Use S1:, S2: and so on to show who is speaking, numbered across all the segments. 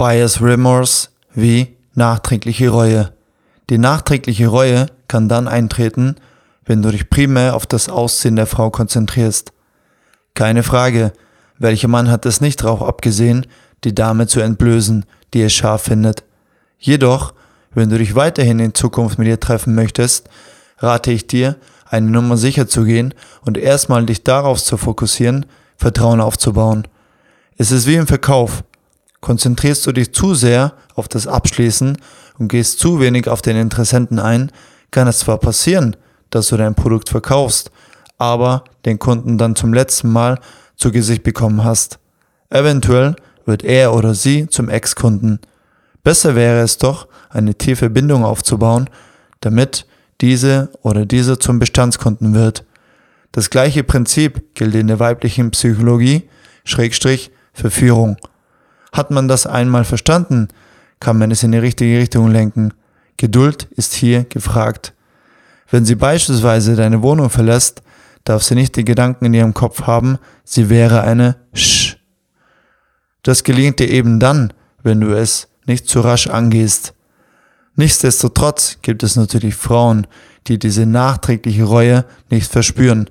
S1: Bias Remorse wie nachträgliche Reue. Die nachträgliche Reue kann dann eintreten, wenn du dich primär auf das Aussehen der Frau konzentrierst. Keine Frage, welcher Mann hat es nicht darauf abgesehen, die Dame zu entblößen, die er scharf findet. Jedoch, wenn du dich weiterhin in Zukunft mit ihr treffen möchtest, rate ich dir, eine Nummer sicher zu gehen und erstmal dich darauf zu fokussieren, Vertrauen aufzubauen. Es ist wie im Verkauf. Konzentrierst du dich zu sehr auf das Abschließen und gehst zu wenig auf den Interessenten ein, kann es zwar passieren, dass du dein Produkt verkaufst, aber den Kunden dann zum letzten Mal zu Gesicht bekommen hast. Eventuell wird er oder sie zum Ex-Kunden. Besser wäre es doch, eine tiefe Bindung aufzubauen, damit diese oder dieser zum Bestandskunden wird. Das gleiche Prinzip gilt in der weiblichen Psychologie, Schrägstrich, Verführung. Hat man das einmal verstanden, kann man es in die richtige Richtung lenken. Geduld ist hier gefragt. Wenn sie beispielsweise deine Wohnung verlässt, darf sie nicht die Gedanken in ihrem Kopf haben, sie wäre eine Sch. Das gelingt dir eben dann, wenn du es nicht zu rasch angehst. Nichtsdestotrotz gibt es natürlich Frauen, die diese nachträgliche Reue nicht verspüren,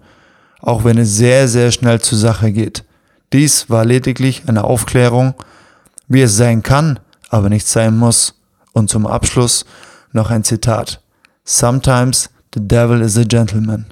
S1: auch wenn es sehr, sehr schnell zur Sache geht. Dies war lediglich eine Aufklärung, wie es sein kann, aber nicht sein muss. Und zum Abschluss noch ein Zitat. Sometimes the devil is a gentleman.